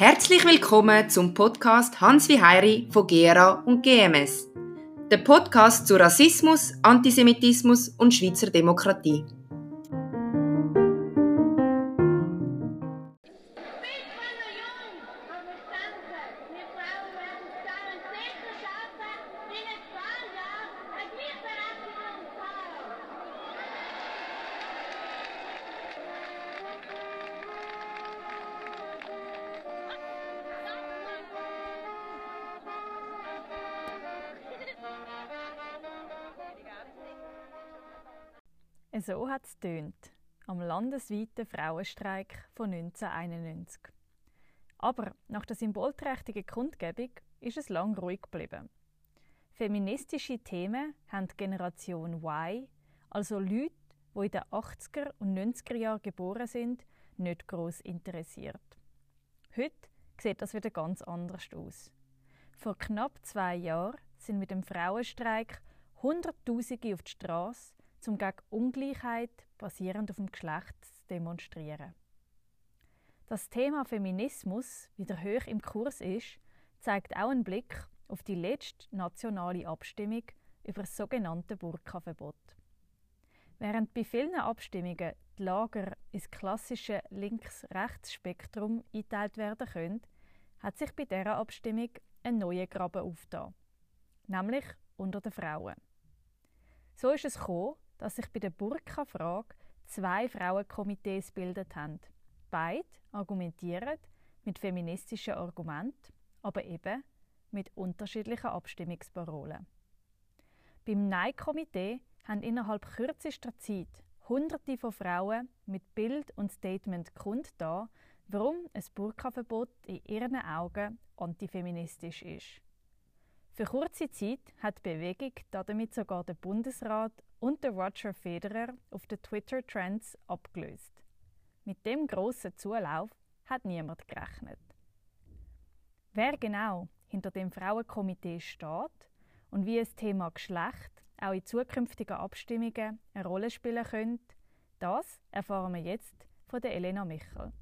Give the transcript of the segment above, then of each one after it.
Herzlich willkommen zum Podcast Hans wie Heiri von GERA und GMS. Der Podcast zu Rassismus, Antisemitismus und Schweizer Demokratie. Landesweiten Frauenstreik von 1991. Aber nach der symbolträchtigen Kundgebung ist es lang ruhig geblieben. Feministische Themen haben die Generation Y, also Leute, die in den 80er und 90er Jahren geboren sind, nicht groß interessiert. Heute sieht das wieder ganz anders aus. Vor knapp zwei Jahren sind mit dem Frauenstreik Hunderttausende auf die Straße um gegen Ungleichheit basierend auf dem Geschlecht zu demonstrieren. Das Thema Feminismus wieder hoch im Kurs ist, zeigt auch einen Blick auf die letzte nationale Abstimmung über das sogenannte Burka-Verbot. Während bei vielen Abstimmungen die Lager ins klassische Links-Rechts-Spektrum eingeteilt werden können, hat sich bei dieser Abstimmung ein neuer Graben aufgetan, nämlich unter den Frauen. So ist es gekommen, dass sich bei der Burka-Frage zwei Frauenkomitees gebildet haben. Beide argumentieren mit feministischen Argumenten, aber eben mit unterschiedlichen Abstimmungsparolen. Beim Nein-Komitee haben innerhalb kürzester Zeit Hunderte von Frauen mit Bild und Statement kundgetan, warum ein Burka-Verbot in ihren Augen antifeministisch ist. Für kurze Zeit hat die Bewegung damit sogar den Bundesrat und der Roger Federer auf den Twitter-Trends abgelöst. Mit dem grossen Zulauf hat niemand gerechnet. Wer genau hinter dem Frauenkomitee steht und wie das Thema Geschlecht auch in zukünftigen Abstimmungen eine Rolle spielen könnte, das erfahren wir jetzt von der Elena Michel,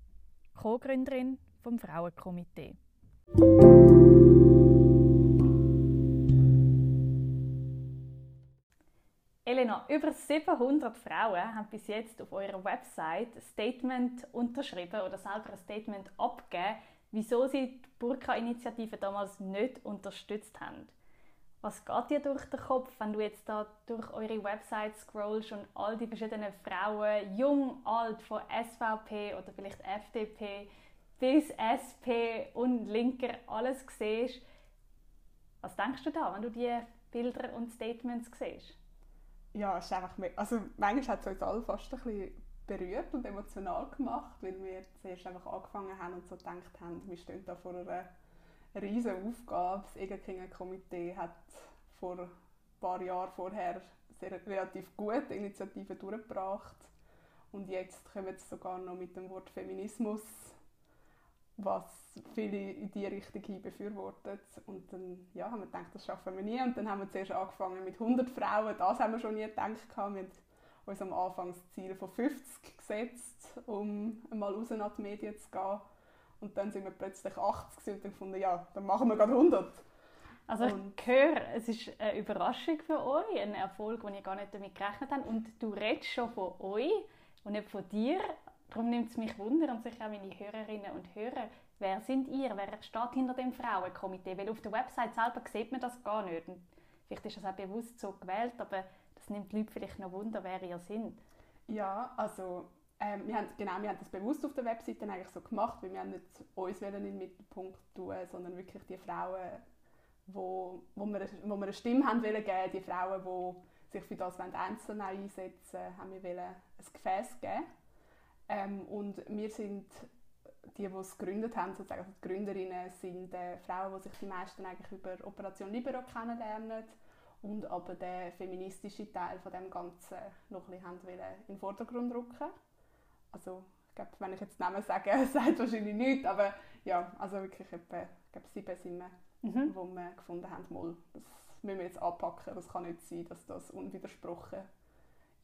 Co-Gründerin vom Frauenkomitee. Elena, über 700 Frauen haben bis jetzt auf eurer Website ein Statement unterschrieben oder selber ein Statement abgegeben, wieso sie die Burka-Initiative damals nicht unterstützt haben. Was geht dir durch den Kopf, wenn du jetzt da durch eure Website scrollst und all die verschiedenen Frauen, jung, alt, von SVP oder vielleicht FDP bis SP und Linker alles siehst? Was denkst du da, wenn du die Bilder und Statements siehst? Ja, es ist einfach, also manchmal hat es uns alle fast ein bisschen berührt und emotional gemacht, weil wir zuerst einfach angefangen haben und so gedacht haben, wir stehen da vor einer riesen Aufgabe. Das Egerkingen-Komitee hat vor ein paar Jahren vorher sehr relativ gute Initiativen durchgebracht und jetzt kommen sie sogar noch mit dem Wort Feminismus was viele in diese Richtung hin befürwortet. Und dann ja, haben wir gedacht, das schaffen wir nie. Und dann haben wir zuerst angefangen mit 100 Frauen. Das haben wir schon nie gedacht. Wir haben uns am Anfang das Ziel von 50 gesetzt, um mal raus nach die Medien zu gehen. Und dann sind wir plötzlich 80 und dann gefunden, ja, dann machen wir gerade 100. Also ich und höre, es ist eine Überraschung für euch, ein Erfolg, den ihr gar nicht damit gerechnet habt. Und du redest schon von euch und nicht von dir. Darum nimmt es mich wunder und sicher auch meine Hörerinnen und Hörer, wer sind ihr? Wer steht hinter dem Frauenkomitee? Weil auf der Website selber sieht man das gar nicht. Und vielleicht ist das auch bewusst so gewählt, aber das nimmt die Leute vielleicht noch wunder, wer ihr sind. Ja, also ähm, wir haben, genau, wir haben das bewusst auf der Webseite eigentlich so gemacht, weil wir nicht uns in den Mittelpunkt tun, sondern wirklich die Frauen, wo, wo, wir, wo wir eine Stimme haben wollen geben, die Frauen, die sich für das einzeln einsetzen haben wir wollen ein Gefäß geben ähm, und wir sind die, die es gegründet haben, sozusagen also die Gründerinnen, sind äh, Frauen, die sich die meisten eigentlich über Operation Libero kennenlernen und aber den feministischen Teil von dem Ganzen noch ein bisschen wollen in den Vordergrund rücken. Also ich glaube, wenn ich jetzt Namen sage, sagt wahrscheinlich nichts, aber ja, also wirklich etwa ich glaube, sieben sind wir, mhm. wo wir gefunden haben, mal, das müssen wir jetzt anpacken, das kann nicht sein, dass das unwidersprochen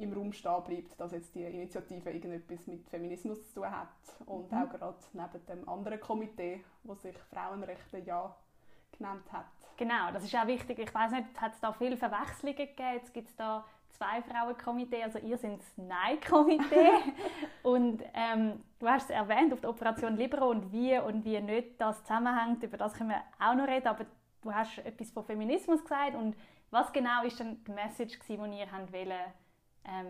im Raum stehen bleibt, dass jetzt die Initiative irgendetwas mit Feminismus zu tun hat. Und mhm. auch gerade neben dem anderen Komitee, wo sich Frauenrechte ja genannt hat. Genau, das ist auch wichtig. Ich weiß nicht, hat es da viele Verwechslungen gegeben? Jetzt gibt es da zwei Frauenkomitee, also ihr seid das Nein-Komitee. und ähm, du hast es erwähnt auf der Operation Libero und wie und wie nicht das zusammenhängt, über das können wir auch noch reden, aber du hast etwas von Feminismus gesagt und was genau ist denn die Message, die ihr äh,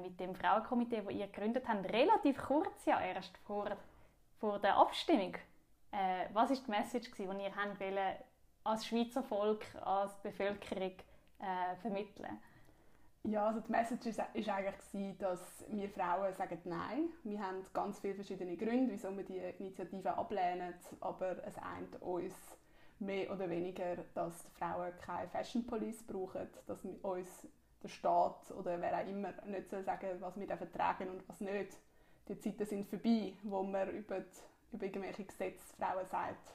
mit dem Frauenkomitee, das ihr gegründet habt, relativ kurz ja erst vor, vor der Abstimmung. Äh, was ist die Message, die ihr habt wollen, als Schweizer Volk, als Bevölkerung äh, vermitteln? Ja, also die Message ist, eigentlich dass wir Frauen sagen Nein. Wir haben ganz viele verschiedene Gründe, wieso wir die Initiative ablehnen, aber es eint uns mehr oder weniger, dass Frauen keine Fashion Police brauchen, dass uns der Staat oder wer auch immer nicht soll sagen was wir vertragen und was nicht. Die Zeiten sind vorbei, wo man über, die, über irgendwelche Gesetze Frauen sagt,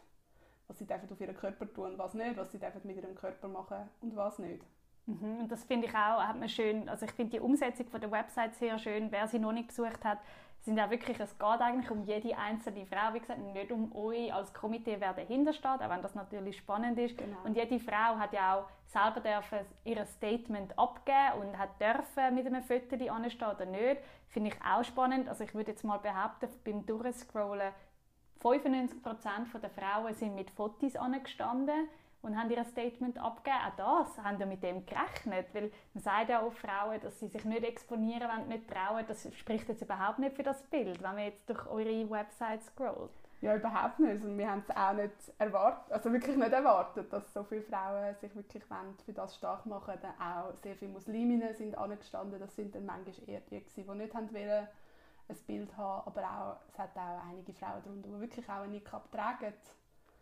was sie auf ihren Körper tun und was nicht, was sie mit ihrem Körper machen und was nicht. Mhm, und das finde ich auch, hat man schön, also ich finde die Umsetzung von der Website sehr schön. Wer sie noch nicht besucht hat, sind auch wirklich, es geht eigentlich um jede einzelne Frau, wie gesagt, nicht um euch als Komitee, wer dahinter steht, auch wenn das natürlich spannend ist. Genau. Und jede Frau hat ja auch selber dürfen ihr Statement abgeben und hat dürfen mit einem Foto anstehen oder nicht. Finde ich auch spannend. Also ich würde jetzt mal behaupten, beim Durchscrollen 95% der Frauen sind mit Fotos angestanden und haben ihr Statement abgegeben. Auch das haben wir mit dem gerechnet, weil man sagt ja auch Frauen, dass sie sich nicht exponieren wollen, nicht trauen. Das spricht jetzt überhaupt nicht für das Bild, wenn man jetzt durch eure Website scrollt. Ja, überhaupt nicht. Und wir haben es auch nicht erwartet, also wirklich nicht erwartet, dass so viele Frauen sich wirklich für das stark machen Dann auch sehr viele Musliminnen sind angestanden. Das sind dann manchmal eher die, die nicht haben wollen, ein Bild haben, aber auch, es hat auch einige Frauen darunter, die wirklich auch einen Niqab tragen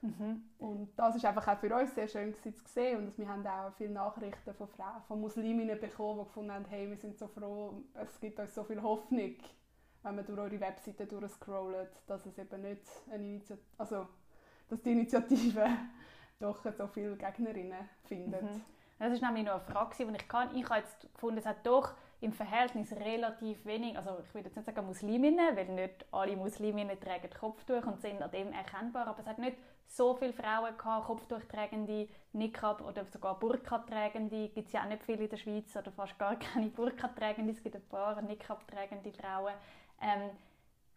Mhm. Und das ist einfach auch für uns sehr schön zu sehen und wir haben auch viele Nachrichten von Frauen, von Musliminnen bekommen, die gefunden haben, hey, wir sind so froh, es gibt uns so viel Hoffnung, wenn man durch eure Webseite durchscrollt, dass es eben nicht eine Initiative, also dass die Initiative doch so viele Gegnerinnen findet. Mhm. Das ist nämlich noch eine Frage, die ich kann. Ich habe jetzt gefunden, es hat doch im Verhältnis relativ wenig, also ich würde jetzt nicht sagen Musliminnen, weil nicht alle Musliminnen tragen Kopftuch und sind an dem erkennbar, aber es hat nicht so viele Frauen gehabt, Kopftuchtragende, Niqab oder sogar Burka-tragende. Gibt es ja auch nicht viele in der Schweiz oder fast gar keine Burka-tragende. Es gibt ein paar Niqab-tragende Frauen. Ähm,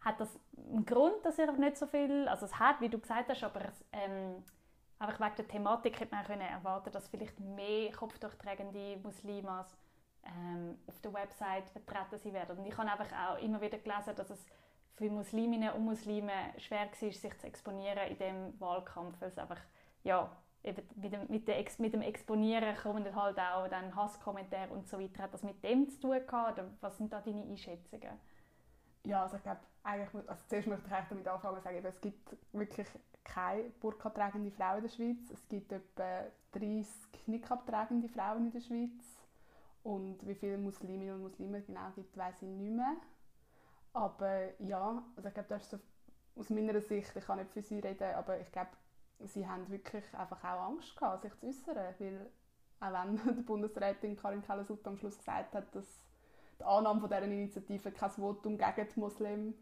hat das einen Grund, dass ihr nicht so viel, also es hat, wie du gesagt hast, aber es, ähm, einfach wegen der Thematik hätte man können erwarten, dass vielleicht mehr Kopftuchtragende Muslimas ähm, auf der Website vertreten sie werden. Und ich habe einfach auch immer wieder gelesen, dass es für Musliminnen und Muslime schwer war, sich zu exponieren in diesem Wahlkampf, weil es einfach, ja, eben mit dem, mit, dem Exponieren kommen halt auch dann Hasskommentare und so weiter. Hat das mit dem zu tun gehabt, oder was sind da deine Einschätzungen? Ja, also ich glaube, eigentlich, also zuerst möchte ich damit anfangen sagen, es gibt wirklich keine burka-tragende Frau in der Schweiz. Es gibt etwa 30 Niqab-tragende Frauen in der Schweiz. Und wie viele Musliminnen und Muslime genau gibt, weiß ich nicht mehr. Aber ja, also ich glaube, das ist so aus meiner Sicht, ich kann nicht für sie reden, aber ich glaube, sie haben wirklich einfach auch Angst gehabt, sich zu äußern, weil auch wenn die Bundesrätin Karin Keller-Sutter am Schluss gesagt hat, dass die Annahme von dieser Initiative kein Votum gegen die Muslim,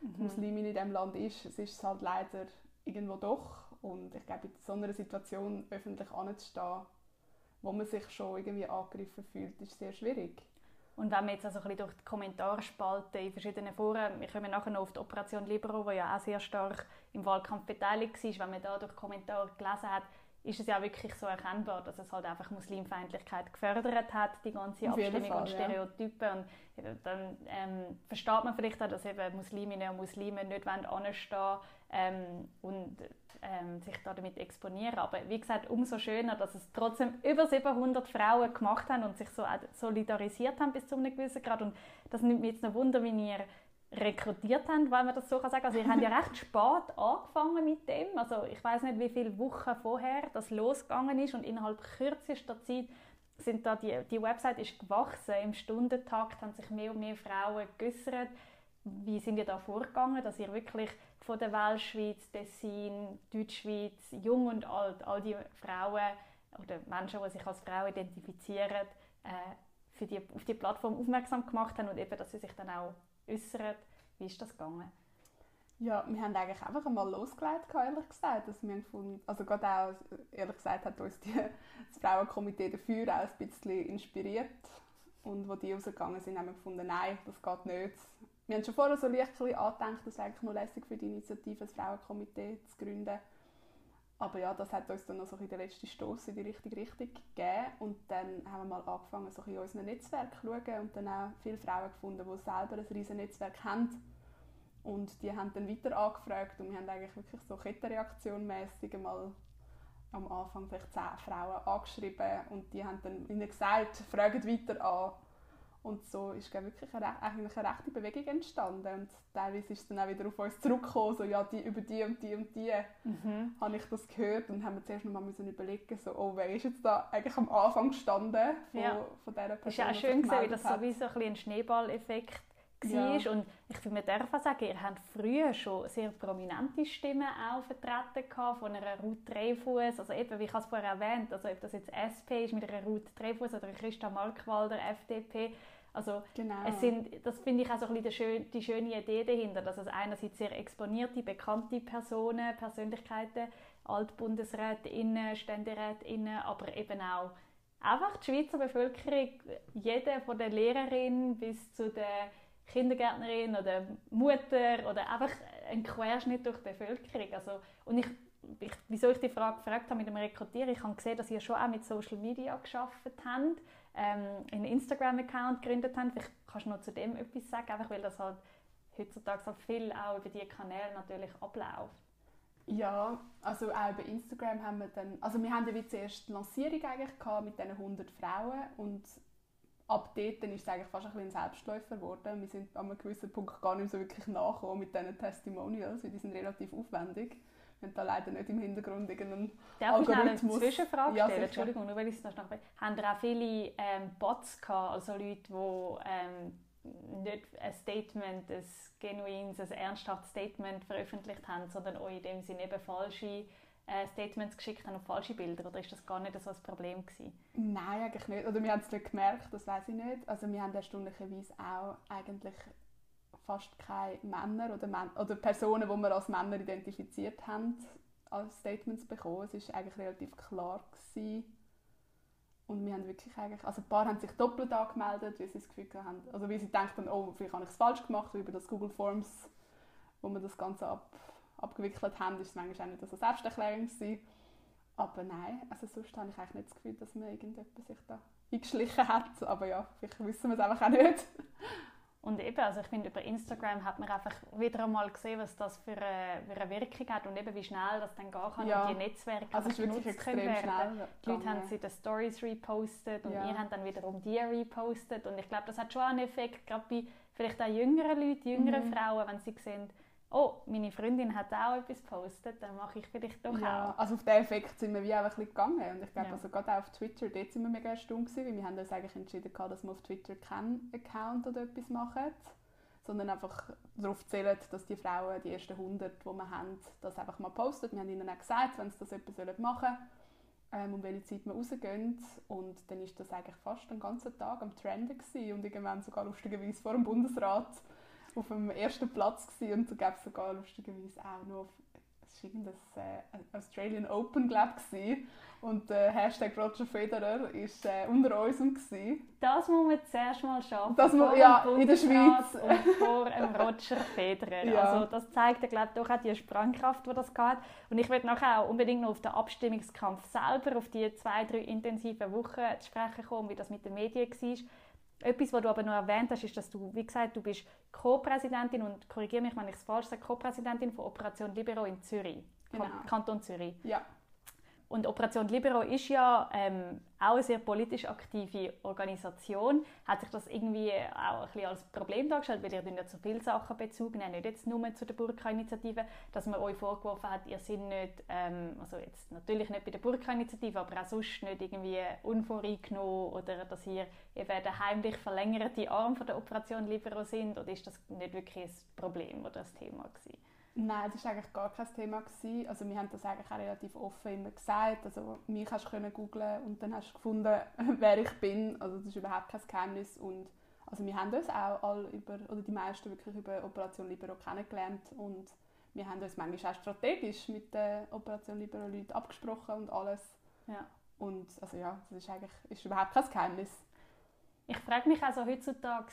mhm. Musliminnen in diesem Land ist, es ist es halt leider irgendwo doch. Und ich glaube, in so einer Situation öffentlich anzustehen, wo man sich schon irgendwie angegriffen fühlt, ist sehr schwierig. Und wenn man jetzt also ein bisschen durch die Kommentarspalte in verschiedenen Foren, wir kommen nachher noch auf die Operation Libero, die ja auch sehr stark im Wahlkampf beteiligt war, wenn man da durch Kommentare gelesen hat, ist es ja wirklich so erkennbar, dass es halt einfach Muslimfeindlichkeit gefördert hat, die ganze Abstimmung Fall, und Stereotypen. Ja. Und dann ähm, versteht man vielleicht auch, dass eben Musliminnen und Muslime nicht anstehen wollen ähm, und ähm, sich da damit exponieren. Aber wie gesagt, umso schöner, dass es trotzdem über 700 Frauen gemacht haben und sich so solidarisiert haben bis zu einem gewissen Grad. Und das nimmt mich jetzt noch Wunder, wie ihr rekrutiert habt, weil man das so sagen kann. Also ihr habt ja recht spät angefangen mit dem. Also ich weiß nicht, wie viele Wochen vorher das losgegangen ist und innerhalb kürzester Zeit sind da die, die Website ist gewachsen. Im Stundentakt haben sich mehr und mehr Frauen geäußert. Wie sind ihr da vorgegangen, dass ihr wirklich von der Weltschweiz, Tessin, Deutschschweiz, jung und alt, all die Frauen oder Menschen, die sich als Frauen identifizieren, äh, für die, auf die Plattform aufmerksam gemacht haben und eben, dass sie sich dann auch äußern. Wie ist das gegangen? Ja, wir haben eigentlich einfach einmal losgelegt, ehrlich gesagt. Also, wir haben gefunden, also gerade auch, ehrlich gesagt, hat uns die, das Frauenkomitee dafür auch ein bisschen inspiriert. Und wo die rausgegangen sind, haben wir gefunden, nein, das geht nicht. Wir haben schon vorher so leicht angedenkt, dass es eigentlich nur lässig für die Initiative, das Frauenkomitee zu gründen. Aber ja, das hat uns dann noch so den letzten Stoß in die richtige Richtung gegeben. Und dann haben wir mal angefangen, so in unserem Netzwerk zu schauen und dann auch viele Frauen gefunden, die selber ein riesiges Netzwerk haben. Und die haben dann weiter angefragt und wir haben eigentlich wirklich so Kettenreaktion mäßig mal am Anfang vielleicht zehn Frauen angeschrieben und die haben dann ihnen gesagt, fragen weiter an. Und so ist glaube wirklich eine, eigentlich eine rechte Bewegung entstanden. Und teilweise ist es dann auch wieder auf uns zurückgekommen, so, ja, die, über die und die und die mhm. habe ich das gehört. Und haben wir zuerst noch mal müssen überlegen, so, oh, wer ist jetzt da eigentlich am Anfang gestanden von, ja. von dieser Person, Es ist auch schön gesehen, wie das so ein, ein Schneeballeffekt war. Ja. Und ich finde, man darf auch sagen, ihr habt früher schon sehr prominente Stimmen auch vertreten gehabt, von einer Ruth Dreyfus, also eben, wie ich es vorher erwähnt, also ob das jetzt SP ist mit einer Ruth Dreyfus oder Christa Markwalder, FDP, also genau. es sind, das finde ich auch so ein bisschen die schöne Idee dahinter, dass es einerseits sehr exponierte, bekannte Personen, Persönlichkeiten, Altbundesrätinnen, Ständerätinnen, aber eben auch einfach die Schweizer Bevölkerung, jede von der Lehrerin bis zu der Kindergärtnerin oder Mutter oder einfach ein Querschnitt durch die Bevölkerung. Also, und ich, ich, wieso ich die Frage gefragt habe mit dem Rekrutieren, ich habe gesehen, dass ihr schon auch mit Social Media geschafft habt, ähm, einen Instagram-Account gegründet habt. Vielleicht kannst du noch zu dem etwas sagen, einfach weil das halt heutzutage so viel auch über diese Kanäle natürlich abläuft. Ja, also auch über Instagram haben wir dann, also wir haben ja wie zuerst die Lancierung eigentlich gehabt mit diesen 100 Frauen und ab dort ist es eigentlich fast ein, ein Selbstläufer geworden. Wir sind an einem gewissen Punkt gar nicht so wirklich nachgekommen mit diesen Testimonials, weil die sind relativ aufwendig. Wir haben da leider nicht im Hintergrund irgendeinen Darf Algorithmus. Darf ich eine Zwischenfrage stellen? Ja, Entschuldigung, nur weil ich es noch nachher... Haben ihr auch viele ähm, Bots gehabt, also Leute, die ähm, nicht ein Statement, ein genuines, ein ernsthaftes Statement veröffentlicht haben, sondern auch in dem Sinne eben falsche Statements geschickt haben auf falsche Bilder? Oder ist das gar nicht so ein Problem gewesen? Nein, eigentlich nicht. Oder wir haben es nicht gemerkt, das weiß ich nicht. Also wir haben erstaunlicherweise auch eigentlich fast keine Männer oder, Män oder Personen, die wir als Männer identifiziert haben, als Statements bekommen. Es war eigentlich relativ klar. Gewesen. Und wir haben wirklich eigentlich, also ein paar haben sich doppelt angemeldet, weil sie das Gefühl haben, also weil sie denken, oh, vielleicht habe ich es falsch gemacht, wie über das Google Forms, wo man das Ganze ab abgewickelt haben, ist es manchmal auch nicht so selbsterklärend gewesen. Aber nein, also sonst habe ich eigentlich nicht das Gefühl, dass man irgendjemand sich da eingeschlichen hat. Aber ja, vielleicht wissen wir es einfach auch nicht. Und eben, also ich finde, über Instagram hat man einfach wieder einmal gesehen, was das für eine, für eine Wirkung hat und eben wie schnell das dann gehen kann ja. und die Netzwerke also es ist wirklich extrem schnell Die Leute haben sie den Stories repostet und ja. ihr habt dann wiederum die repostet und ich glaube, das hat schon einen Effekt, gerade bei vielleicht auch jüngeren Leuten, jüngeren mhm. Frauen, wenn sie sehen, oh, meine Freundin hat auch etwas gepostet, dann mache ich vielleicht doch ja, auch. Also auf diesen Effekt sind wir wie auch ein bisschen gegangen. Und ich glaube, ja. also gerade auch auf Twitter, dort sind wir mega erstaunt gewesen, weil wir haben uns eigentlich entschieden, dass wir auf Twitter keinen Account oder etwas machen, sondern einfach darauf zählen, dass die Frauen, die ersten 100, die wir haben, das einfach mal posten. Wir haben ihnen auch gesagt, wenn sie das etwas machen sollen, ähm, um welche Zeit wir rausgehen. Und dann ist das eigentlich fast den ganzen Tag am Trenden gewesen und irgendwann sogar lustigerweise vor dem Bundesrat auf dem ersten Platz gewesen. und so gab es sogar lustigerweise auch noch es war äh, Australian Open glaub, gewesen. und der äh, Hashtag Roger Federer war äh, unter uns. Gewesen. Das muss man zuerst mal schaffen. Das muss, ja, in der Schweiz. Und vor einem Roger Federer. Ja. Also das zeigt glaube doch auch die Sprengkraft, die das hat. Und ich werde nachher auch unbedingt noch auf den Abstimmungskampf selber, auf die zwei, drei intensiven Wochen zu sprechen kommen, wie das mit den Medien war. Etwas, was du aber noch erwähnt hast, ist, dass du, wie gesagt, du bist Co-Präsidentin und korrigiere mich, wenn ich es falsch sage, Co-Präsidentin von Operation Libero in Zürich, genau. Kanton Zürich. Ja. Und Operation Libero ist ja ähm, auch eine sehr politisch aktive Organisation. Hat sich das irgendwie auch ein bisschen als Problem dargestellt, weil ihr ja zu viele Sachen Bezug nehmt, nicht jetzt nur zu der Burka-Initiative, dass man euch vorgeworfen hat, ihr seid nicht, ähm, also jetzt natürlich nicht bei der Burka-Initiative, aber auch sonst nicht irgendwie unvoreingenommen oder dass ihr eben der heimlich verlängerte Arm von der Operation Libero sind oder ist das nicht wirklich ein Problem oder ein Thema gewesen? Nein, das war eigentlich gar kein Thema. Gewesen. Also wir haben das eigentlich auch relativ offen immer gesagt. Also mich hast du googlen und dann hast du gefunden, wer ich bin. Also das ist überhaupt kein Geheimnis. Und also wir haben uns auch alle über, oder die meisten wirklich über Operation Libero kennengelernt und wir haben uns manchmal auch strategisch mit den Operation Libero Leuten abgesprochen und alles. Ja. Und also ja, das ist eigentlich ist überhaupt kein Geheimnis. Ich frage mich also heutzutage,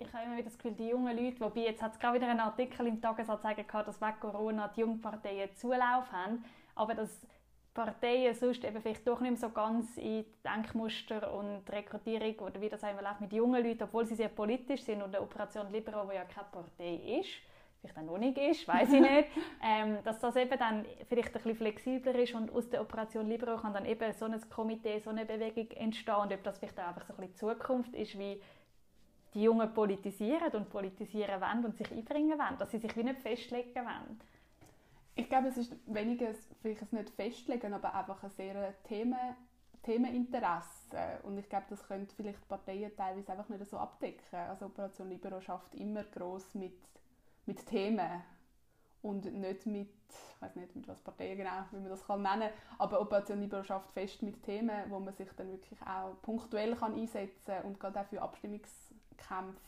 ich habe immer wieder das Gefühl, die jungen Leute, wobei jetzt hat es gerade wieder einen Artikel im Tagesanzeiger gehabt, dass wegen Corona die Jungparteien Zulauf haben, aber dass Parteien sonst eben vielleicht doch nicht mehr so ganz in Denkmuster und Rekrutierung oder wie das einmal läuft mit jungen Leuten, obwohl sie sehr politisch sind und eine Operation Libero, die ja keine Partei ist, vielleicht auch noch nicht ist, weiß ich nicht, ähm, dass das eben dann vielleicht ein bisschen flexibler ist und aus der Operation Libero kann dann eben so ein Komitee, so eine Bewegung entstehen und ob das vielleicht auch einfach so ein bisschen Zukunft ist, wie die Jungen politisieren und politisieren wollen und sich einbringen wollen, dass sie sich wie nicht festlegen wollen. Ich glaube, es ist weniger vielleicht nicht festlegen, aber einfach ein sehr Themen, Themeninteresse. Und ich glaube, das könnte vielleicht Parteien teilweise einfach nicht so abdecken. Also Operation Libero schafft immer groß mit, mit Themen und nicht mit, ich weiß nicht, mit was Parteien genau, wie man das kann nennen, aber Operation Libero schafft fest mit Themen, wo man sich dann wirklich auch punktuell kann einsetzen und gerade auch für Abstimmungskämpfe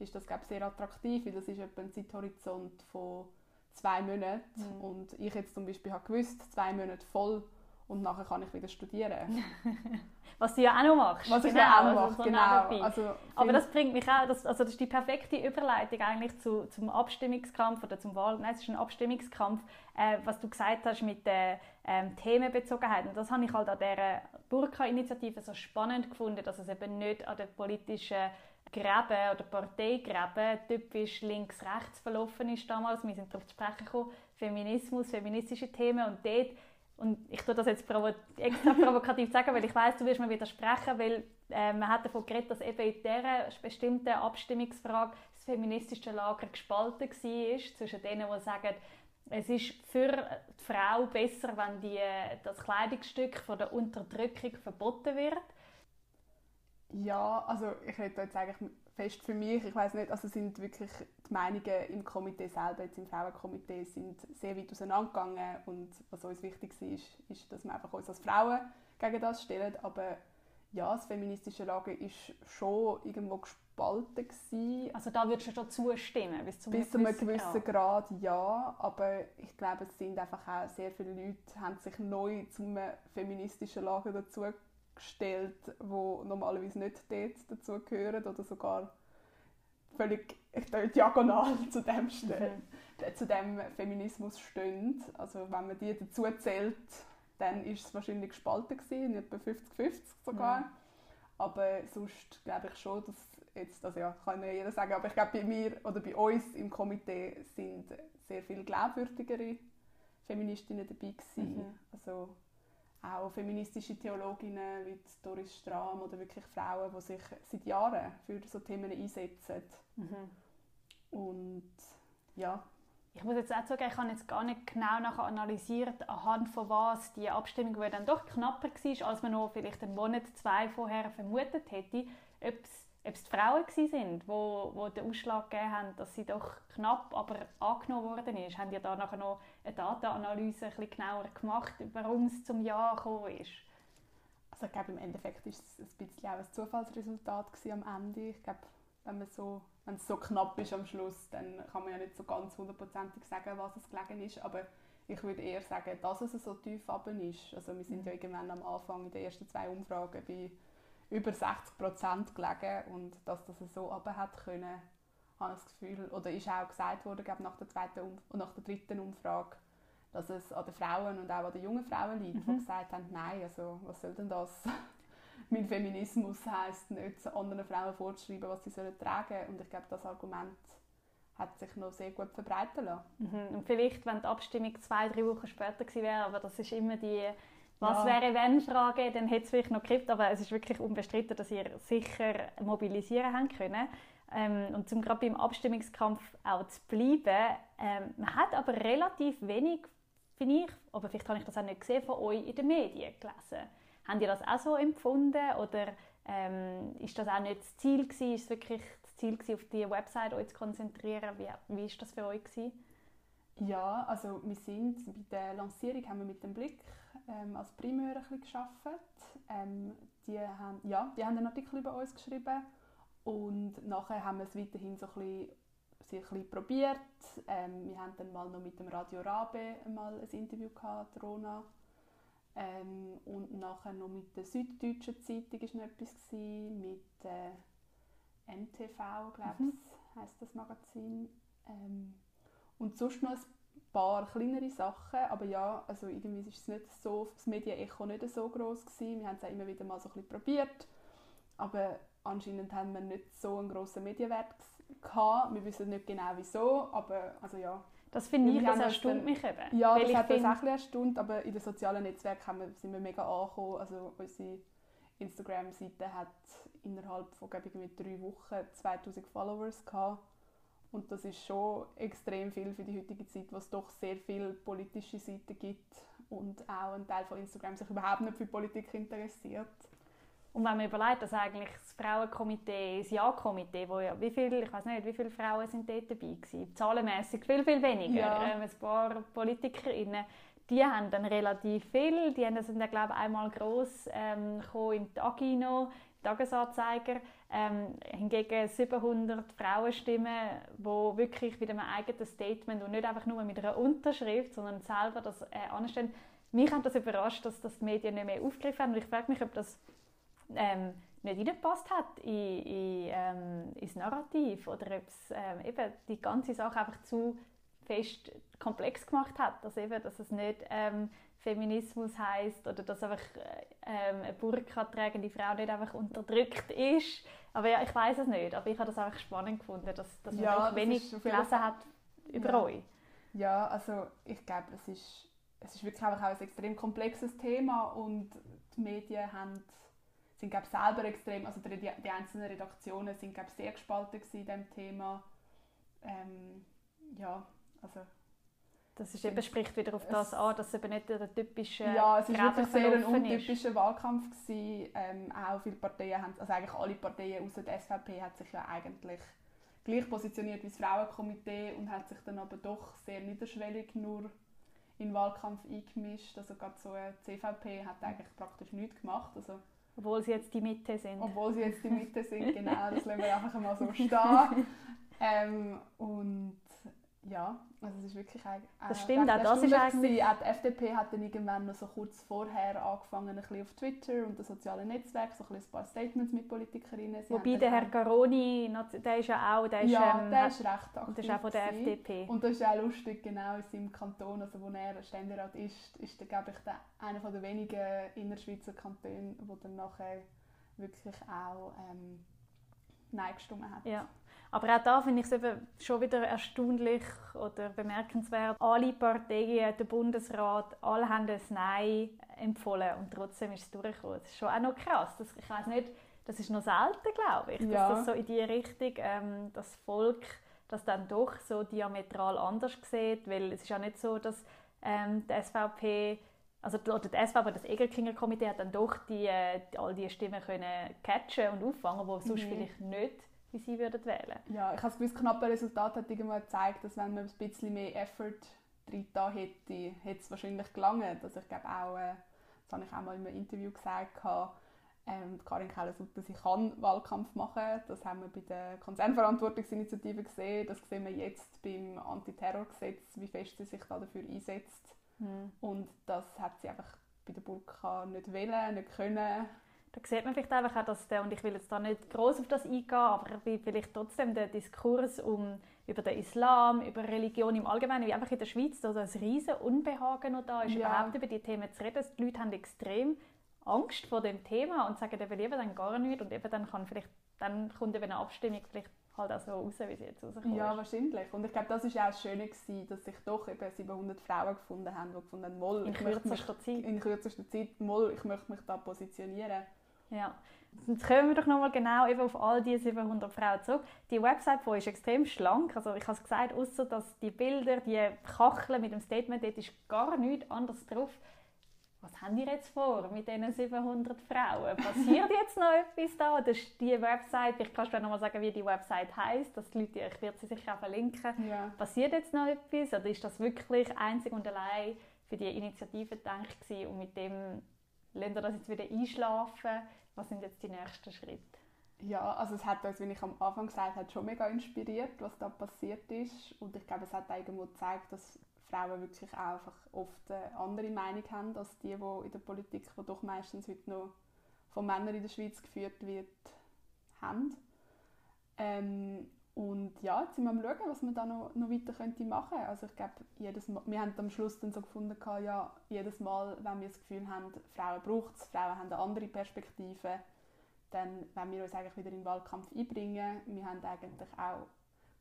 ist das glaube ich, sehr attraktiv, weil das ist etwa ein Zeithorizont von zwei Monaten mhm. und ich jetzt zum Beispiel habe gewusst, zwei Monate voll und nachher kann ich wieder studieren. Was du ja auch noch machst. Was ich genau, ja auch noch also mache, genau. Also, Aber das bringt mich auch, das, also das ist die perfekte Überleitung eigentlich zu, zum Abstimmungskampf oder zum Wahl, nein, es ist ein Abstimmungskampf, äh, was du gesagt hast mit der ähm, Themenbezogenheit. Und das habe ich halt an dieser Burka-Initiative so spannend gefunden, dass es eben nicht an der politischen Gräben oder Parteigräben typisch links-rechts verlaufen ist damals. Wir sind darauf zu sprechen gekommen, Feminismus, feministische Themen und dort und ich tue das jetzt provo extra provokativ sagen, weil ich weiß, du wirst mir widersprechen, weil äh, man hat davon geredet, dass eben in dieser bestimmten Abstimmungsfrage das feministische Lager gespalten war zwischen denen, die sagen, es ist für die Frau besser, wenn die, das Kleidungsstück von der Unterdrückung verboten wird. Ja, also ich rede jetzt eigentlich fest für mich. Ich weiß nicht, also sind wirklich die Meinungen im Komitee selber, jetzt im Frauenkomitee, sind sehr weit auseinandergegangen und was uns wichtig ist, ist, dass wir einfach uns als Frauen gegen das stellen. Aber ja, das feministische Lager ist schon irgendwo gespalten gewesen. Also da würdest du schon zustimmen, bis zu einem bis gewissen, gewissen Grad. Grad. ja. Aber ich glaube, es sind einfach auch sehr viele Leute, haben sich neu zum feministischen Lager dazu gestellt, wo normalerweise nicht dort dazu gehören oder sogar völlig diagonal zu dem, mhm. zu dem Feminismus stehen. Also wenn man die dazu zählt, dann ist es wahrscheinlich gespalten gewesen, etwa 50-50 sogar. Mhm. Aber sonst glaube ich schon, dass jetzt, also ja, kann ja jeder sagen, aber ich glaube bei mir oder bei uns im Komitee sind sehr viel glaubwürdigere Feministinnen dabei gewesen. Mhm. Also auch feministische Theologinnen wie Doris Strahm oder wirklich Frauen, die sich seit Jahren für so Themen einsetzen. Mhm. Und ja. Ich muss jetzt auch sagen, ich habe jetzt gar nicht genau nachher analysiert, anhand von was die Abstimmung, die dann doch knapper war, als man noch vielleicht einen Monat, zwei vorher vermutet hätte, ob es ob es die Frauen waren, die, wo den Ausschlag gegeben haben, dass sie doch knapp, aber angenommen worden ist. Haben die da nachher noch eine Datenanalyse ein bisschen genauer gemacht, warum es zum Ja gekommen ist? Also ich glaube, im Endeffekt war es ein bisschen auch ein Zufallsresultat am Ende. Ich glaube, wenn, man so, wenn es so knapp ist am Schluss, dann kann man ja nicht so ganz hundertprozentig sagen, was es gelegen ist. Aber ich würde eher sagen, dass es so tief runter ist. Also wir sind mhm. ja irgendwann am Anfang in den ersten zwei Umfragen bei über 60 Prozent gelegen und dass das so runter hat können, habe ich das Gefühl, oder ist auch gesagt worden, glaube nach der zweiten und nach der dritten Umfrage, dass es an den Frauen und auch an den jungen Frauen liegt, mhm. die gesagt haben, nein, also was soll denn das? mein Feminismus heisst nicht, anderen Frauen vorzuschreiben, was sie sollen tragen und ich glaube, das Argument hat sich noch sehr gut verbreiten lassen. Mhm. Und vielleicht, wenn die Abstimmung zwei, drei Wochen später gewesen wäre, aber das ist immer die was ja. wäre wenn Frage, dann hätte es vielleicht noch gekippt, aber es ist wirklich unbestritten, dass ihr sicher mobilisieren haben können. Ähm, und zum gerade beim Abstimmungskampf auch zu bleiben, ähm, man hat aber relativ wenig, finde ich, aber vielleicht habe ich das auch nicht gesehen, von euch in den Medien gelesen. Habt ihr das auch so empfunden oder ähm, ist das auch nicht das Ziel gewesen? Ist es wirklich das Ziel gewesen, auf die Website euch zu konzentrieren? Wie, wie ist das für euch gewesen? Ja, also wir sind bei der Lancierung haben wir mit dem Blick ähm, als Primär ein bisschen gearbeitet. Ähm, die, haben, ja, die haben einen Artikel über uns geschrieben und nachher haben wir es weiterhin so ein bisschen, sie ein bisschen probiert. Ähm, wir haben dann mal noch mit dem Radio Rabe mal ein Interview gehabt, Rona. Ähm, und nachher noch mit der Süddeutschen Zeitung war noch etwas, gewesen, mit äh, NTV, glaube ich, mhm. heisst das Magazin. Und sonst noch ein paar kleinere Sachen, aber ja, also irgendwie ist es nicht so, das Medienecho nicht so groß gewesen. Wir haben es auch immer wieder mal so ein bisschen probiert, aber anscheinend haben wir nicht so einen grossen Medienwert gehabt. Wir wissen nicht genau wieso, aber also ja. Das finde ich, das erstaunt mich eben. Ja, das hat uns auch ein erstaunt, aber in den sozialen Netzwerken wir, sind wir mega angekommen. Also unsere Instagram-Seite hat innerhalb von glaube ich, drei Wochen 2000 Followers gehabt. Und das ist schon extrem viel für die heutige Zeit, was doch sehr viele politische Seiten gibt und auch ein Teil von Instagram sich überhaupt nicht für Politik interessiert. Und wenn man überlegt, dass eigentlich das Frauenkomitee, das Ja-Komitee, wo ja, wie viel, ich weiß nicht, wie viele Frauen sind dort dabei gewesen? Zahlenmäßig viel, viel weniger. Ja. Ähm, ein paar PolitikerInnen, die haben dann relativ viel. Die sind dann, glaube ich, einmal gross ähm, im Tagino, Tagesanzeiger. Ähm, hingegen 700 Frauenstimmen, die wirklich mit einem eigenen Statement und nicht einfach nur mit einer Unterschrift, sondern selber das äh, anstellen. Mich hat das überrascht, dass das die Medien nicht mehr aufgegriffen haben. Und ich frage mich, ob das ähm, nicht reingepasst hat in, in, ähm, ins Narrativ oder ob es ähm, eben die ganze Sache einfach zu fest komplex gemacht hat, dass, eben, dass es nicht ähm, Feminismus heißt oder dass einfach ähm, eine Burka tragende Frau nicht einfach unterdrückt ist. Aber ja, ich weiß es nicht. Aber ich habe das einfach spannend gefunden, dass, dass man ja, wenig gelesen hat über ja. euch. Ja, also ich glaube, es ist, es ist wirklich einfach auch ein extrem komplexes Thema und die Medien haben sind glaube selber extrem, also die, die einzelnen Redaktionen sind glaube sehr gespalten in diesem Thema. Ähm, ja, also das ist eben, spricht wieder auf das an, dass es eben nicht der typische Ja, es war wirklich sehr ein untypischer. Wahlkampf. Gewesen. Ähm, auch viele Parteien haben, also eigentlich alle Parteien außer der SVP hat sich ja eigentlich gleich positioniert wie das Frauenkomitee und hat sich dann aber doch sehr niederschwellig nur in den Wahlkampf eingemischt. Also gerade so eine CVP hat eigentlich praktisch nichts gemacht. Also obwohl sie jetzt die Mitte sind. Obwohl sie jetzt die Mitte sind, genau. Das lassen wir einfach mal so stehen. Ähm, und ja, also es ist wirklich äh, Das stimmt, auch das ist eigentlich... Auch die FDP hat dann irgendwann noch so kurz vorher angefangen, ein bisschen auf Twitter und den sozialen Netzwerken so ein, paar Statements mit Politikerinnen. Sie Wobei der Herr Garoni, der ist ja auch, der ist, ja, ähm, der ist recht aktiv. Und der ist auch von der FDP. Und das ist auch lustig, genau in seinem Kanton, also wo er Ständerat ist, ist er, glaube ich, der, einer der wenigen innerschweizer Kantone, der dann nachher wirklich auch ähm, Nein gestimmt hat. Ja. Aber auch da finde ich es eben schon wieder erstaunlich oder bemerkenswert. Alle Parteien, der Bundesrat, alle haben ein Nein empfohlen und trotzdem ist es durchgekommen. Das ist schon auch noch krass. Das, ich weiß nicht, das ist noch selten, glaube ich, ja. dass das so in die Richtung, ähm, das Volk das dann doch so diametral anders sieht, weil es ist ja nicht so, dass ähm, die SVP also oder die SVP, das Egerklinger Komitee hat dann doch die, äh, all die Stimmen können catchen und auffangen, die sonst mhm. vielleicht nicht wie Sie würden wählen. Ja, ich habe das knappe Resultat hat irgendwann gezeigt, dass wenn man ein bisschen mehr Effort drin hätte, hätte es wahrscheinlich gelangt. Also ich glaube auch, äh, das habe ich auch mal in einem Interview gesagt, ähm, Karin Keller-Sutter, sie kann Wahlkampf machen. Das haben wir bei der Konzernverantwortungsinitiative gesehen. Das sehen wir jetzt beim Antiterrorgesetz, wie fest sie sich da dafür einsetzt. Mhm. Und das hat sie einfach bei der Burka nicht wollen, nicht können da sieht man vielleicht einfach auch, dass der, und ich will jetzt da nicht groß auf das eingehen, aber vielleicht trotzdem der Diskurs um, über den Islam, über Religion im Allgemeinen, wie einfach in der Schweiz da ein riesen Unbehagen noch da ist, ja. überhaupt über die Themen zu reden. Die Leute haben extrem Angst vor dem Thema und sagen eben lieber dann gar nicht und eben dann kann vielleicht, dann kommt eben eine Abstimmung vielleicht halt auch so raus, wie sie jetzt rauskommt. Ja, wahrscheinlich. Und ich glaube, das war auch das Schöne, gewesen, dass sich doch eben 700 Frauen gefunden haben, die gefunden haben, in kürzester Zeit. In kürzester Zeit, Moll, ich möchte mich da positionieren. Ja. Jetzt kommen wir doch nochmal genau eben auf all diese 700 Frauen zurück. Die Website von ist extrem schlank. Also ich habe es gesagt, außer dass die Bilder, die Kacheln mit dem Statement, dort ist gar nichts anderes drauf. was haben die jetzt vor mit diesen 700 Frauen? Passiert jetzt noch etwas da? Das ist die Website, ich kann dir noch mal sagen, wie die Website heißt, dass die Leute, ich werde sie sicher auch verlinken. Ja. Passiert jetzt noch etwas oder ist das wirklich einzig und allein für die Initiative gedacht gewesen und mit dem Länder das jetzt wieder einschlafen? Was sind jetzt die nächsten Schritte? Ja, also es hat uns, wie ich am Anfang gesagt habe, schon mega inspiriert, was da passiert ist. Und ich glaube, es hat irgendwo gezeigt, dass Frauen wirklich auch einfach oft eine andere Meinung haben als die, die in der Politik, die doch meistens heute noch von Männern in der Schweiz geführt wird, haben. Ähm, und ja, jetzt sind wir am schauen, was man da noch, noch weiter könnte machen könnte. Also ich glaube, jedes Mal, wir haben am Schluss dann so gefunden, ja, jedes Mal, wenn wir das Gefühl haben, Frauen braucht es, Frauen haben eine andere Perspektive, dann wollen wir uns eigentlich wieder in den Wahlkampf einbringen. Wir haben eigentlich auch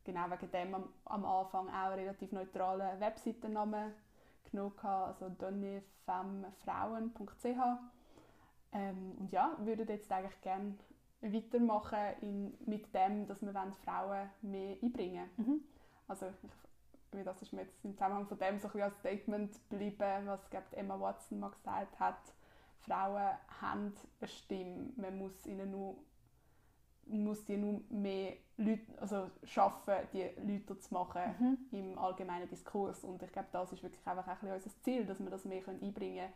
genau wegen dem am, am Anfang auch einen relativ neutralen Webseitennamen genommen, also donnefemmefrauen.ch. Ähm, und ja, würden jetzt eigentlich gerne weitermachen in, mit dem, dass wir Frauen mehr einbringen mhm. Also ich, das ist mir jetzt im Zusammenhang von dem so ein als Statement geblieben, was glaub, Emma Watson mal gesagt hat. Frauen haben eine Stimme, man muss ihnen nur muss die nur mehr Leute, also schaffen, die Leute zu machen mhm. im allgemeinen Diskurs. Und ich glaube, das ist wirklich einfach ein unser Ziel, dass wir das mehr einbringen können.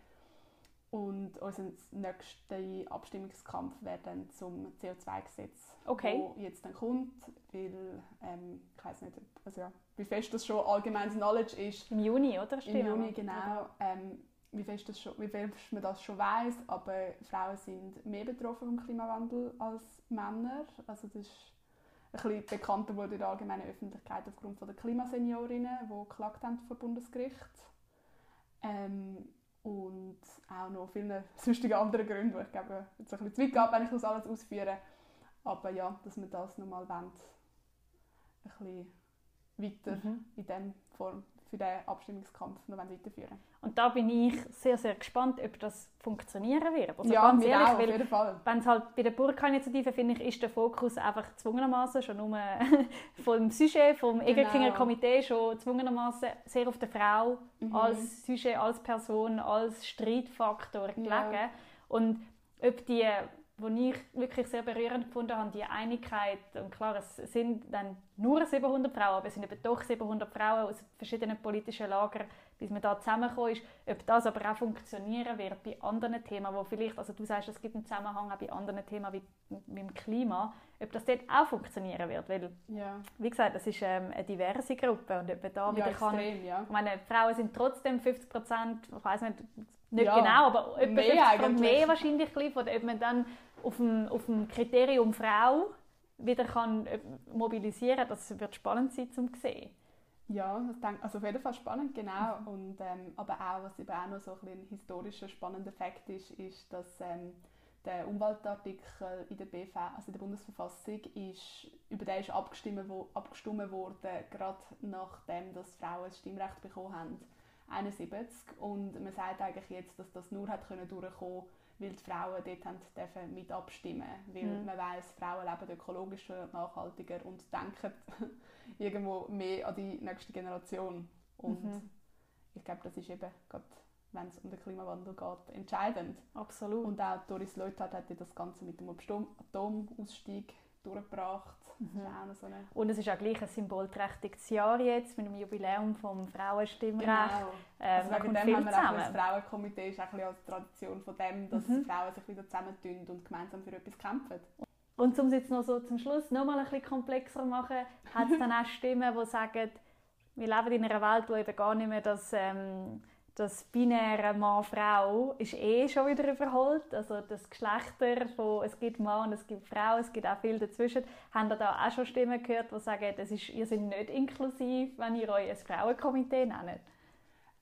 Und unser nächster Abstimmungskampf wäre dann zum CO2-Gesetz, okay. wo jetzt dann kommt, weil ähm, ich weiß nicht, also ja, wie fest das schon allgemeines Knowledge ist. Im Juni, oder? Stimmt. Im Juni, genau. Ähm, wie fest, das schon, wie fest man das schon weiß, aber Frauen sind mehr betroffen vom Klimawandel als Männer. Also das ist ein bisschen bekannter wurde in der allgemeinen Öffentlichkeit aufgrund von der Klimaseniorinnen, die geklagt haben vor Bundesgericht. Ähm, und auch noch viele sonstige andere Gründe, die ich glaube, jetzt ein bisschen zu weit geht, wenn ich das alles ausführe. Aber ja, dass wir das nochmal wollen, ein bisschen weiter mhm. in dieser Form für diesen Abstimmungskampf noch weiterführen Und da bin ich sehr, sehr gespannt, ob das funktionieren wird. Also ja, ganz ehrlich, auch, auf jeden Fall. Wenn es halt bei der Burka-Initiative, finde ich, ist der Fokus einfach zwungenermaßen schon nur vom Sujet, vom genau. Egerkinger Komitee schon zwungenermaßen sehr auf der Frau mhm. als Sujet, als Person, als Streitfaktor gelegen. Ja. Und ob die die ich wirklich sehr berührend gefunden habe, die Einigkeit, und klar, es sind dann nur 700 Frauen, aber es sind eben doch 700 Frauen aus verschiedenen politischen Lagern, bis man da zusammengekommen ist. Ob das aber auch funktionieren wird bei anderen Themen, wo vielleicht, also du sagst, es gibt einen Zusammenhang auch bei anderen Themen wie mit dem Klima, ob das dort auch funktionieren wird, weil, ja. wie gesagt, das ist ähm, eine diverse Gruppe und ob man da ja, wieder extrem, kann, ja. ich meine, Frauen sind trotzdem 50 Prozent, ich weiß nicht, nicht ja, genau, aber etwa 50 mehr wahrscheinlich, oder ob man dann auf dem, auf dem Kriterium Frau wieder kann äh, mobilisieren kann, das wird spannend sein zum sehen. Ja, das denk, also auf jeden Fall spannend, genau. Mhm. Und, ähm, aber auch, was eben auch noch so ein, ein historischer spannender Fakt ist, ist, dass ähm, der Umweltartikel in der, BV, also in der Bundesverfassung ist, über den ist abgestimmt, wo, abgestimmt worden, gerade nachdem dass Frauen das Stimmrecht bekommen haben, 71. Und man sagt eigentlich jetzt, dass das nur hat können durchkommen weil die Frauen dort haben dürfen mit abstimmen weil mhm. man weiß Frauen leben ökologischer und nachhaltiger und denken irgendwo mehr an die nächste Generation und mhm. ich glaube das ist eben gerade wenn es um den Klimawandel geht, entscheidend. Absolut. Und auch Doris Leuthard hat das Ganze mit dem Atomausstieg durchgebracht. Mhm. So und es ist auch gleich ein symbolträchtiges Jahr jetzt mit dem Jubiläum vom Frauenstimmrecht. Genau. Ähm, also wegen dem haben wir auch das Frauenkomitee ist auch ein als Tradition von dem, dass mhm. Frauen sich wieder zusammentun und gemeinsam für etwas kämpfen. Und um es jetzt noch so zum Schluss noch mal ein bisschen komplexer zu machen, hat es dann auch Stimmen, die sagen, wir leben in einer Welt, wo eben gar nicht mehr das ähm, das binäre Mann-Frau ist eh schon wieder überholt. Also das Geschlechter von es gibt Mann und es gibt Frau, es gibt auch viel dazwischen. Haben da auch schon Stimmen gehört, die sagen, das ist, ihr seid nicht inklusiv, wenn ihr euch ein Frauenkomitee nennt?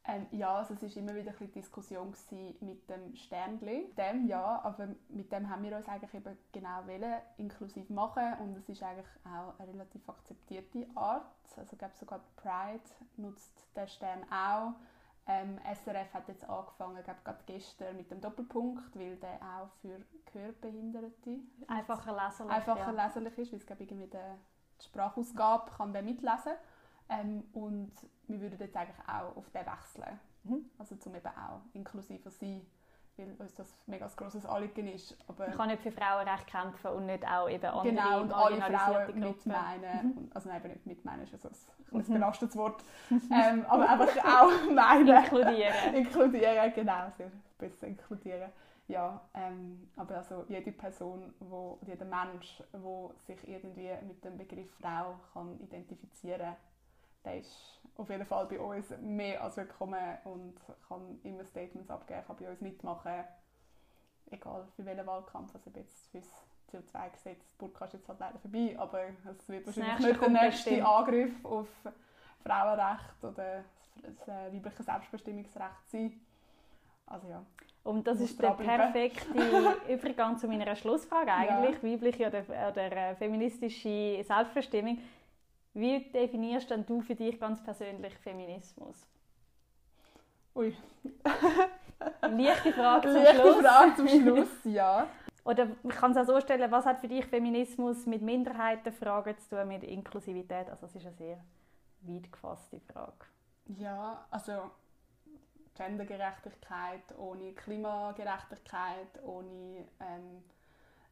Ähm, ja, also es war immer wieder eine Diskussion mit dem Sternli. Dem ja, aber mit dem haben wir uns eigentlich eben genau wollen, inklusiv machen und es ist eigentlich auch eine relativ akzeptierte Art. Also ich glaube sogar Pride nutzt den Stern auch ähm, SRF hat jetzt angefangen, glaube gerade gestern mit dem Doppelpunkt, weil der auch für Gehörbehinderte einfacher leserlich, einfacher ja. leserlich ist, weil es glaube irgendwie die Sprachausgabe kann der mitlesen ähm, und wir würden jetzt eigentlich auch auf den wechseln. Mhm. Also zum eben auch inklusiver sein, weil uns das ein mega grosses Anliegen ist. Aber Man kann nicht für Frauenrecht kämpfen und nicht auch eben andere genau, und alle Frauen mit Gruppen. meinen, Mhm. also nein, eben nicht mit meinen, ist ja so ein, ein Mhm. belastetes Wort, ähm, aber einfach auch meinen. Inkludieren. inkludieren, genau, sehr besser inkludieren. Ja, ähm, aber also jede Person, wo, jeder Mensch, der sich irgendwie mit dem Begriff Frau kann identifizieren der ist auf jeden Fall bei uns mehr als willkommen und kann immer Statements abgeben, kann bei uns mitmachen, egal für welchen Wahlkampf, also jetzt fürs CO2-Gesetz, die Burka ist jetzt halt leider vorbei, aber es wird Das wahrscheinlich nicht der nächste bestimmt. Angriff auf Frauenrecht oder das äh, weibliche Selbstbestimmungsrecht sein. Also ja. Und das ist der perfekte Übergang zu meiner Schlussfrage eigentlich, weibliche oder, oder äh, feministische Selbstbestimmung. Wie definierst denn du für dich ganz persönlich Feminismus? Ui, Leichte Frage zum leichte Schluss. Frage zum Schluss, ja. Oder ich kann es auch so stellen, was hat für dich Feminismus mit Minderheitenfragen zu tun, mit Inklusivität? Also es ist eine sehr weit gefasste Frage. Ja, also Gendergerechtigkeit ohne Klimagerechtigkeit, ohne ähm,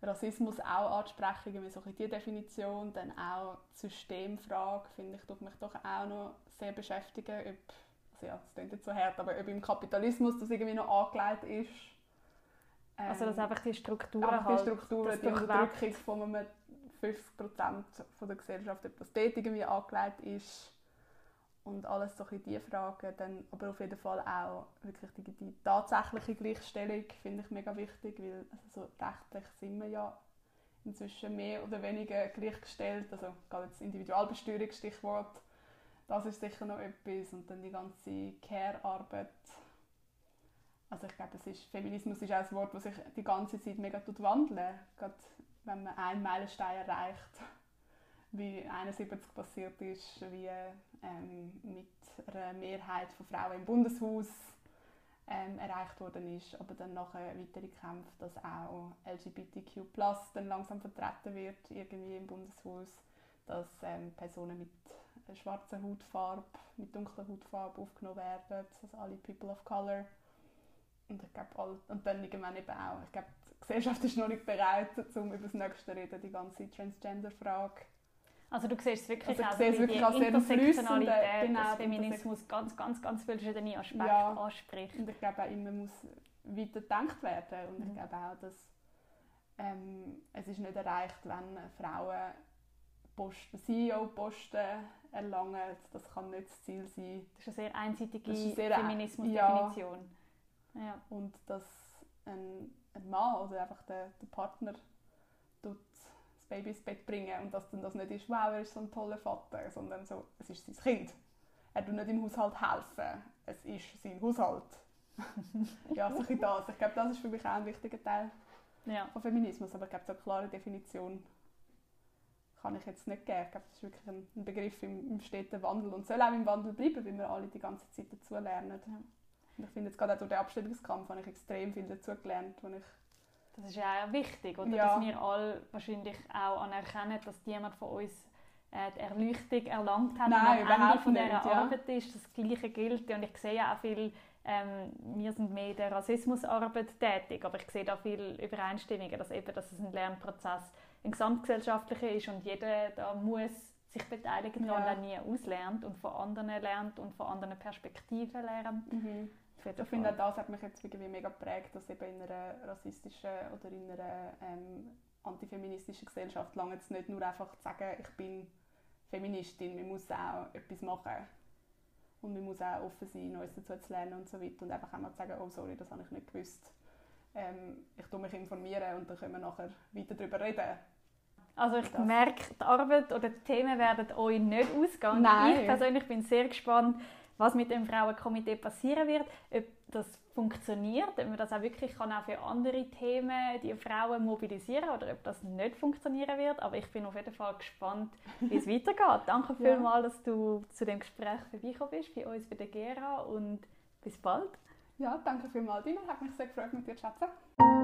Rassismus auch ansprechen, irgendwie so die Definition, dann auch die Systemfrage, finde ich, tut mich doch auch noch sehr beschäftigen, ob, also ja, das klingt nicht so hart, aber ob im Kapitalismus das irgendwie noch angelegt ist. Ähm, Also dass einfach die Strukturen einfach die halt, Strukturen, das die. Unterdrückung von einem 50% von der Gesellschaft, ob das dort irgendwie angelegt ist und alles so bisschen diese Fragen. Dann, aber auf jeden Fall auch wirklich die, die tatsächliche Gleichstellung finde ich mega wichtig, weil also so rechtlich sind wir ja inzwischen mehr oder weniger gleichgestellt. Also gerade jetzt Individualbesteuerung, Stichwort, das ist sicher noch etwas. Und dann die ganze Care-Arbeit. Also ich glaube, ist, Feminismus ist auch ein Wort, das sich die ganze Zeit mega tut wandeln. Gerade wenn man einen Meilenstein erreicht, wie 71 passiert ist, wie ähm, mit einer Mehrheit von Frauen im Bundeshaus ähm, erreicht worden ist, aber dann nachher weitere Kämpfe, dass auch LGBTQ+ dann langsam vertreten wird irgendwie im Bundeshaus, dass ähm, Personen mit schwarzer Hautfarbe, mit dunkler Hautfarbe aufgenommen werden, also alle People of Color. Und ich glaube, und dann irgendwann eben auch, ich glaube, die Gesellschaft ist noch nicht bereit, um über das Nächste zu reden, die ganze Transgender-Frage. Also du siehst es wirklich, Also ich also die wirklich sehr Intersektionalität genau, die Feminismus ganz, ganz, ganz viele verschiedene Aspekte Ja. anspricht. Und ich glaube auch immer muss weiter gedacht werden. Und ich Mhm. glaube auch, dass ähm, es ist nicht erreicht, wenn Frauen Posten, CEO-Posten erlangen. Das kann nicht das Ziel sein. Das ist eine sehr einseitige Feminismus-Definition. Ja. Und dass ein, ein Mann oder einfach der, der Partner tut Baby ins Bett bringen und dass dann das nicht ist, wow, er ist so ein toller Vater, sondern so, es ist sein Kind. Er tut nicht im Haushalt helfen, es ist sein Haushalt. ja, so ein das. Ich glaube, das ist für mich auch ein wichtiger Teil ja. von Feminismus, aber ich glaube, so eine klare Definition kann ich jetzt nicht geben. Ich glaube, das ist wirklich ein, ein Begriff im, im steten Wandel und soll auch im Wandel bleiben, weil wir alle die ganze Zeit dazu lernen. Und ich finde jetzt gerade auch durch den Abstimmungskampf habe ich extrem viel dazu gelernt, wo ich Das ist ja auch wichtig, oder? Ja. dass wir alle wahrscheinlich auch anerkennen, dass jemand von uns äh, die Erleuchtung erlangt hat Nein, und am Ende von dieser nicht, ja. Arbeit ist. Das Gleiche gilt. Und ich sehe ja auch viel, ähm, wir sind mehr in der Rassismusarbeit tätig, aber ich sehe da viel Übereinstimmungen, dass, eben, dass es ein Lernprozess ein gesamtgesellschaftlicher ist und jeder da muss sich beteiligen Ja. daran, der nie auslernt und von anderen lernt und von anderen Perspektiven lernt. Auf jeden Ich finde, das hat mich jetzt irgendwie mega geprägt, dass eben in einer rassistischen oder in einer ähm, antifeministischen Gesellschaft lange es nicht nur einfach zu sagen, ich bin Feministin, man muss auch etwas machen. Und man muss auch offen sein, Neues dazu zu lernen und so weiter. Und einfach auch mal zu sagen, oh sorry, das habe ich nicht gewusst. Ähm, ich tue mich informieren und dann können wir nachher weiter darüber reden. Also ich Das- merke, die Arbeit oder die Themen werden euch nicht ausgehen. Nein. Ich persönlich bin sehr gespannt, was mit dem Frauenkomitee passieren wird, ob das funktioniert, ob man das auch wirklich kann auch für andere Themen die Frauen mobilisieren oder ob das nicht funktionieren wird. Aber ich bin auf jeden Fall gespannt, wie es weitergeht. Danke Ja. vielmals, dass du zu dem Gespräch vorbeigekommen bist bei uns bei der Gera und bis bald. Ja, danke vielmals, Dina. Hat mich sehr gefreut, mit dir zu schätzen.